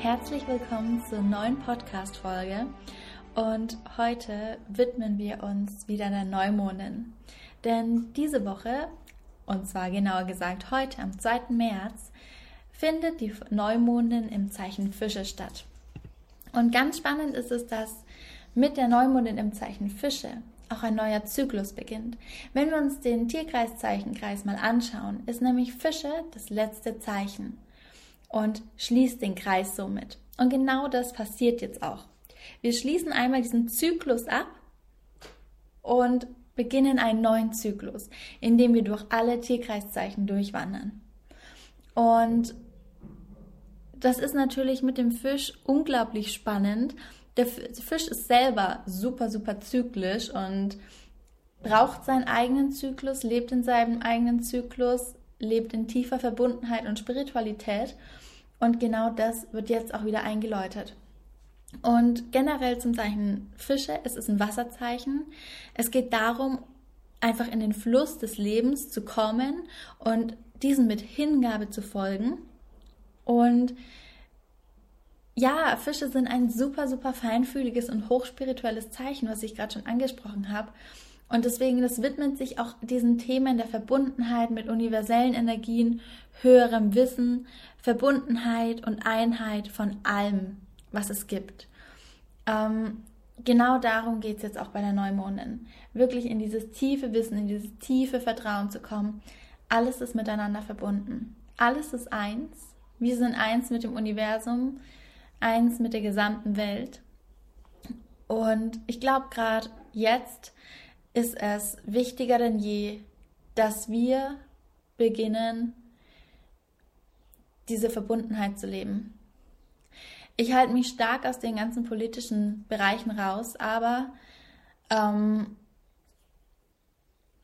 Herzlich willkommen zur neuen Podcast-Folge und heute widmen wir uns wieder der Neumondin. Denn diese Woche, und zwar genauer gesagt heute am 2. März, findet die Neumondin im Zeichen Fische statt. Und ganz spannend ist es, dass mit der Neumondin im Zeichen Fische auch ein neuer Zyklus beginnt. Wenn wir uns den Tierkreiszeichenkreis mal anschauen, ist nämlich Fische das letzte Zeichen und schließt den Kreis somit. Und genau das passiert jetzt auch. Wir schließen einmal diesen Zyklus ab und beginnen einen neuen Zyklus, in dem wir durch alle Tierkreiszeichen durchwandern. Und das ist natürlich mit dem Fisch unglaublich spannend. Der Fisch ist selber super, super zyklisch und braucht seinen eigenen Zyklus, lebt in seinem eigenen Zyklus, lebt in tiefer Verbundenheit und Spiritualität. Und genau das wird jetzt auch wieder eingeläutet. Und generell zum Zeichen Fische, es ist ein Wasserzeichen. Es geht darum, einfach in den Fluss des Lebens zu kommen und diesen mit Hingabe zu folgen und ja, Fische sind ein super, super feinfühliges und hochspirituelles Zeichen, was ich gerade schon angesprochen habe. Und deswegen, das widmet sich auch diesen Themen der Verbundenheit mit universellen Energien, höherem Wissen, Verbundenheit und Einheit von allem, was es gibt. Ähm, genau darum geht es jetzt auch bei der Neumondin. Wirklich in dieses tiefe Wissen, in dieses tiefe Vertrauen zu kommen. Alles ist miteinander verbunden. Alles ist eins wir sind eins mit dem Universum, eins mit der gesamten Welt. Und ich glaube, gerade jetzt ist es wichtiger denn je, dass wir beginnen, diese Verbundenheit zu leben. Ich halte mich stark aus den ganzen politischen Bereichen raus, aber ähm,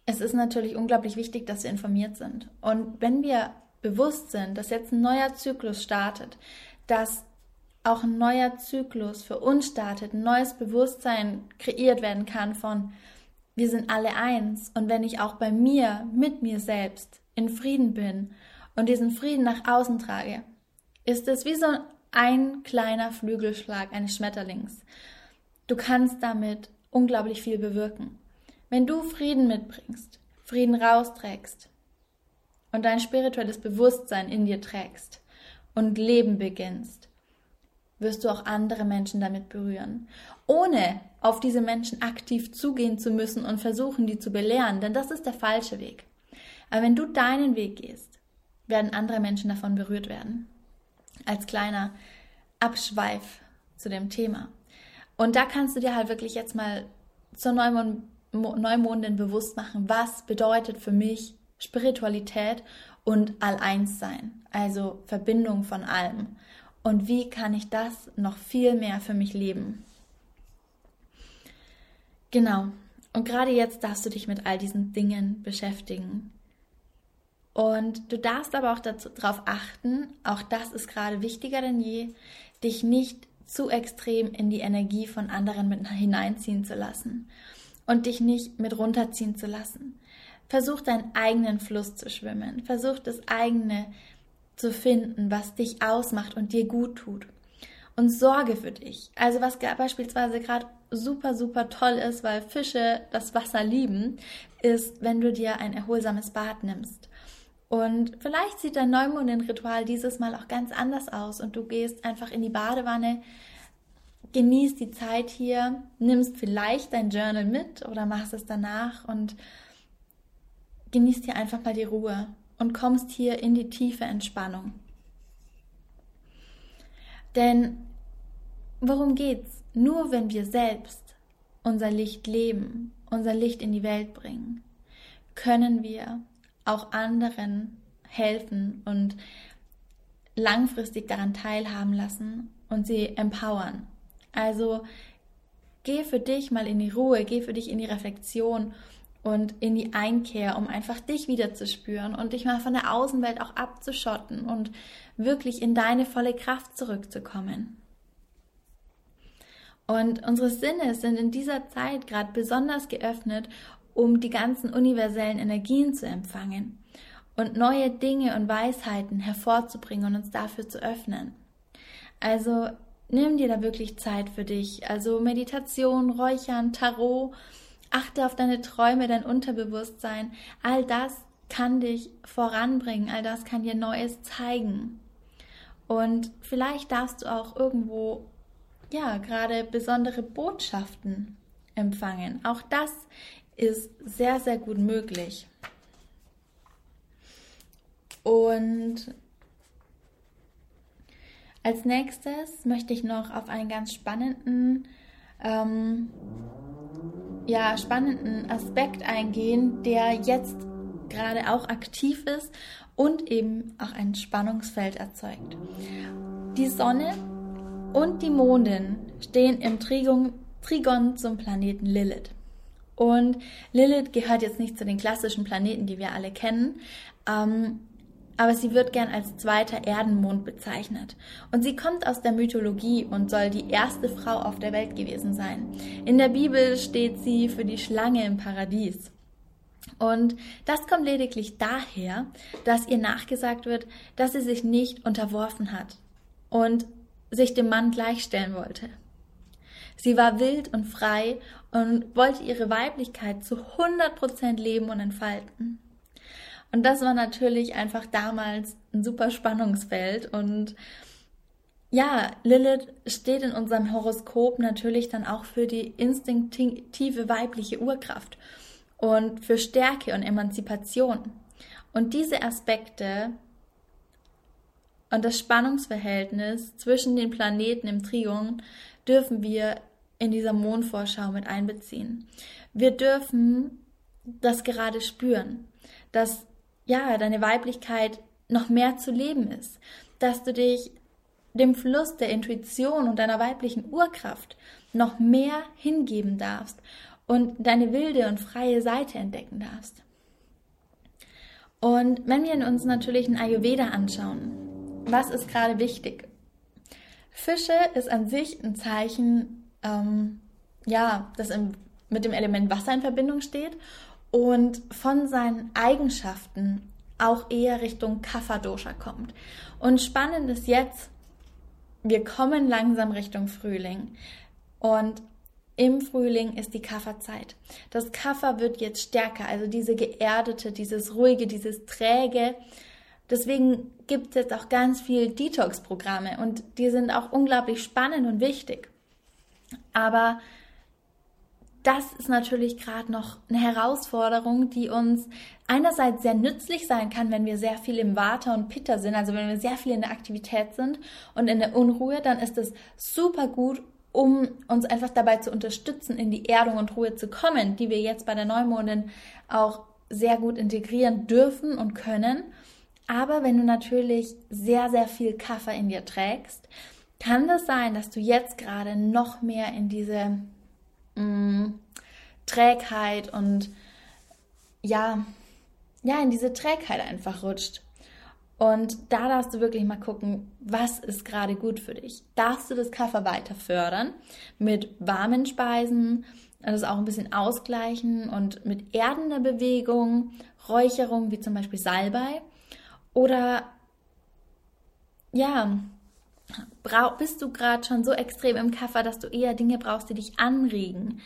es ist natürlich unglaublich wichtig, dass wir informiert sind. Und wenn wir bewusst sind, dass jetzt ein neuer Zyklus startet, dass auch ein neuer Zyklus für uns startet, ein neues Bewusstsein kreiert werden kann von wir sind alle eins und wenn ich auch bei mir, mit mir selbst in Frieden bin und diesen Frieden nach außen trage, ist es wie so ein kleiner Flügelschlag eines Schmetterlings. Du kannst damit unglaublich viel bewirken. Wenn du Frieden mitbringst, Frieden rausträgst, und dein spirituelles Bewusstsein in dir trägst und Leben beginnst, wirst du auch andere Menschen damit berühren, ohne auf diese Menschen aktiv zugehen zu müssen und versuchen, die zu belehren, denn das ist der falsche Weg. Aber wenn du deinen Weg gehst, werden andere Menschen davon berührt werden. Als kleiner Abschweif zu dem Thema. Und da kannst du dir halt wirklich jetzt mal zur Neumond Neumondin bewusst machen, was bedeutet für mich Spiritualität und All-Eins-Sein, also Verbindung von allem. Und wie kann ich das noch viel mehr für mich leben? Genau. Und gerade jetzt darfst du dich mit all diesen Dingen beschäftigen. Und du darfst aber auch darauf achten, auch das ist gerade wichtiger denn je, dich nicht zu extrem in die Energie von anderen mit hineinziehen zu lassen und dich nicht mit runterziehen zu lassen. Versuch deinen eigenen Fluss zu schwimmen. Versuch das eigene zu finden, was dich ausmacht und dir gut tut. Und sorge für dich. Also was beispielsweise gerade super, super toll ist, weil Fische das Wasser lieben, ist, wenn du dir ein erholsames Bad nimmst. Und vielleicht sieht dein Neumondin-Ritual dieses Mal auch ganz anders aus und du gehst einfach in die Badewanne, genießt die Zeit hier, nimmst vielleicht dein Journal mit oder machst es danach und genießt hier einfach mal die Ruhe und kommst hier in die tiefe Entspannung. Denn worum geht's? Nur wenn wir selbst unser Licht leben, unser Licht in die Welt bringen, können wir auch anderen helfen und langfristig daran teilhaben lassen und sie empowern. Also geh für dich mal in die Ruhe, geh für dich in die Reflexion und in die Einkehr, um einfach dich wieder zu spüren und dich mal von der Außenwelt auch abzuschotten und wirklich in deine volle Kraft zurückzukommen. Und unsere Sinne sind in dieser Zeit gerade besonders geöffnet, um die ganzen universellen Energien zu empfangen und neue Dinge und Weisheiten hervorzubringen und uns dafür zu öffnen. Also nimm dir da wirklich Zeit für dich. Also Meditation, Räuchern, Tarot, achte auf deine Träume, dein Unterbewusstsein. All das kann dich voranbringen, all das kann dir Neues zeigen. Und vielleicht darfst du auch irgendwo, ja, gerade besondere Botschaften empfangen. Auch das ist sehr, sehr gut möglich. Und als nächstes möchte ich noch auf einen ganz spannenden, ähm, ja, spannenden Aspekt eingehen, der jetzt gerade auch aktiv ist und eben auch ein Spannungsfeld erzeugt. Die Sonne und die Mondin stehen im Trigon, Trigon zum Planeten Lilith. Und Lilith gehört jetzt nicht zu den klassischen Planeten, die wir alle kennen, ähm, aber sie wird gern als zweiter Erdenmond bezeichnet. Und sie kommt aus der Mythologie und soll die erste Frau auf der Welt gewesen sein. In der Bibel steht sie für die Schlange im Paradies. Und das kommt lediglich daher, dass ihr nachgesagt wird, dass sie sich nicht unterworfen hat und sich dem Mann gleichstellen wollte. Sie war wild und frei und wollte ihre Weiblichkeit zu 100% leben und entfalten. Und das war natürlich einfach damals ein super Spannungsfeld und ja, Lilith steht in unserem Horoskop natürlich dann auch für die instinktive weibliche Urkraft und für Stärke und Emanzipation. Und diese Aspekte und das Spannungsverhältnis zwischen den Planeten im Trigon dürfen wir in dieser Mondvorschau mit einbeziehen. Wir dürfen das gerade spüren, dass ja, deine Weiblichkeit noch mehr zu leben ist, dass du dich dem Fluss der Intuition und deiner weiblichen Urkraft noch mehr hingeben darfst und deine wilde und freie Seite entdecken darfst. Und wenn wir uns natürlich ein Ayurveda anschauen, was ist gerade wichtig? Fische ist an sich ein Zeichen, ähm, ja, das im, mit dem Element Wasser in Verbindung steht und von seinen Eigenschaften auch eher Richtung Kapha-Dosha kommt. Und spannend ist jetzt, wir kommen langsam Richtung Frühling und im Frühling ist die Kafferzeit. Das Kaffer wird jetzt stärker, also diese geerdete, dieses ruhige, dieses träge. Deswegen gibt es jetzt auch ganz viel Detox-Programme und die sind auch unglaublich spannend und wichtig. Aber das ist natürlich gerade noch eine Herausforderung, die uns einerseits sehr nützlich sein kann, wenn wir sehr viel im Vata und Pitta sind, also wenn wir sehr viel in der Aktivität sind und in der Unruhe, dann ist es super gut, um uns einfach dabei zu unterstützen, in die Erdung und Ruhe zu kommen, die wir jetzt bei der Neumondin auch sehr gut integrieren dürfen und können. Aber wenn du natürlich sehr, sehr viel Kaffer in dir trägst, kann das sein, dass du jetzt gerade noch mehr in diese mh, mm, Trägheit und ja, ja, in diese Trägheit einfach rutscht. Und da darfst du wirklich mal gucken, was ist gerade gut für dich. Darfst du das Kaffer weiter fördern mit warmen Speisen, das auch ein bisschen ausgleichen und mit erdender Bewegung, Räucherung wie zum Beispiel Salbei oder ja, bist du gerade schon so extrem im Kaffer, dass du eher Dinge brauchst, die dich anregen.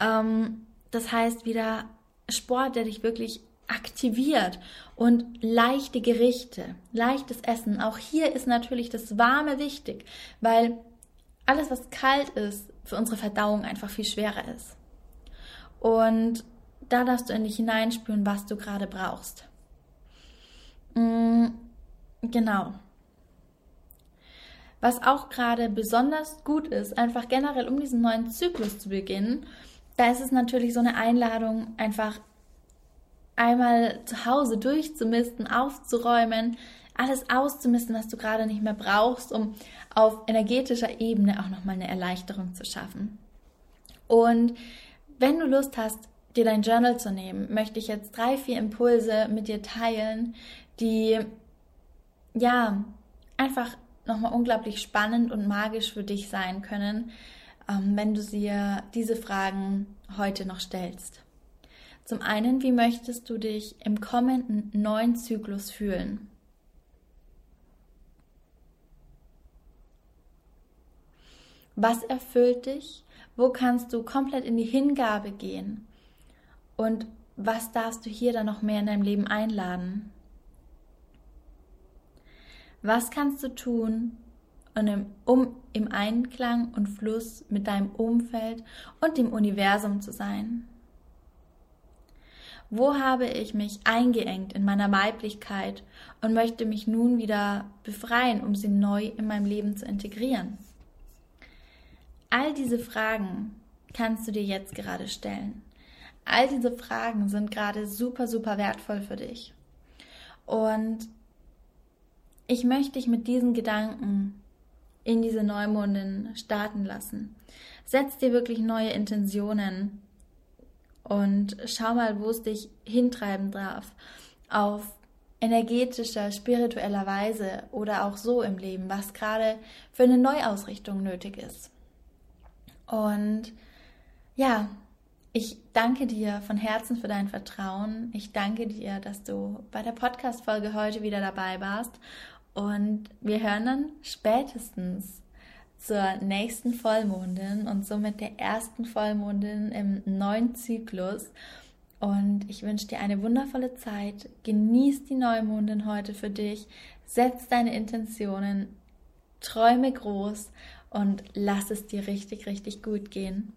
Ähm, das heißt wieder Sport, der dich wirklich aktiviert und leichte Gerichte, leichtes Essen. Auch hier ist natürlich das Warme wichtig, weil alles, was kalt ist, für unsere Verdauung einfach viel schwerer ist. Und da darfst du in dich hineinspüren, was du gerade brauchst. Mm, genau. Was auch gerade besonders gut ist, einfach generell um diesen neuen Zyklus zu beginnen, da ist es natürlich so eine Einladung, einfach einmal zu Hause durchzumisten, aufzuräumen, alles auszumisten, was du gerade nicht mehr brauchst, um auf energetischer Ebene auch nochmal eine Erleichterung zu schaffen. Und wenn du Lust hast, dir dein Journal zu nehmen, möchte ich jetzt drei, vier Impulse mit dir teilen, die ja einfach nochmal unglaublich spannend und magisch für dich sein können, ähm, wenn du dir diese Fragen heute noch stellst. Zum einen, wie möchtest du dich im kommenden neuen Zyklus fühlen? Was erfüllt dich? Wo kannst du komplett in die Hingabe gehen? Und was darfst du hier dann noch mehr in deinem Leben einladen? Was kannst du tun, um im Einklang und Fluss mit deinem Umfeld und dem Universum zu sein? Wo habe ich mich eingeengt in meiner Weiblichkeit und möchte mich nun wieder befreien, um sie neu in meinem Leben zu integrieren? All diese Fragen kannst du dir jetzt gerade stellen. All diese Fragen sind gerade super, super wertvoll für dich. Und ich möchte dich mit diesen Gedanken in diese Neumondin starten lassen. Setz dir wirklich neue Intentionen und schau mal, wo es dich hintreiben darf. Auf energetischer, spiritueller Weise oder auch so im Leben, was gerade für eine Neuausrichtung nötig ist. Und ja, ich danke dir von Herzen für dein Vertrauen. Ich danke dir, dass du bei der Podcast-Folge heute wieder dabei warst und wir hören dann spätestens zur nächsten Vollmondin und somit der ersten Vollmondin im neuen Zyklus. Und ich wünsche dir eine wundervolle Zeit. Genieß die Neumondin heute für dich. Setz deine Intentionen. Träume groß und lass es dir richtig, richtig gut gehen.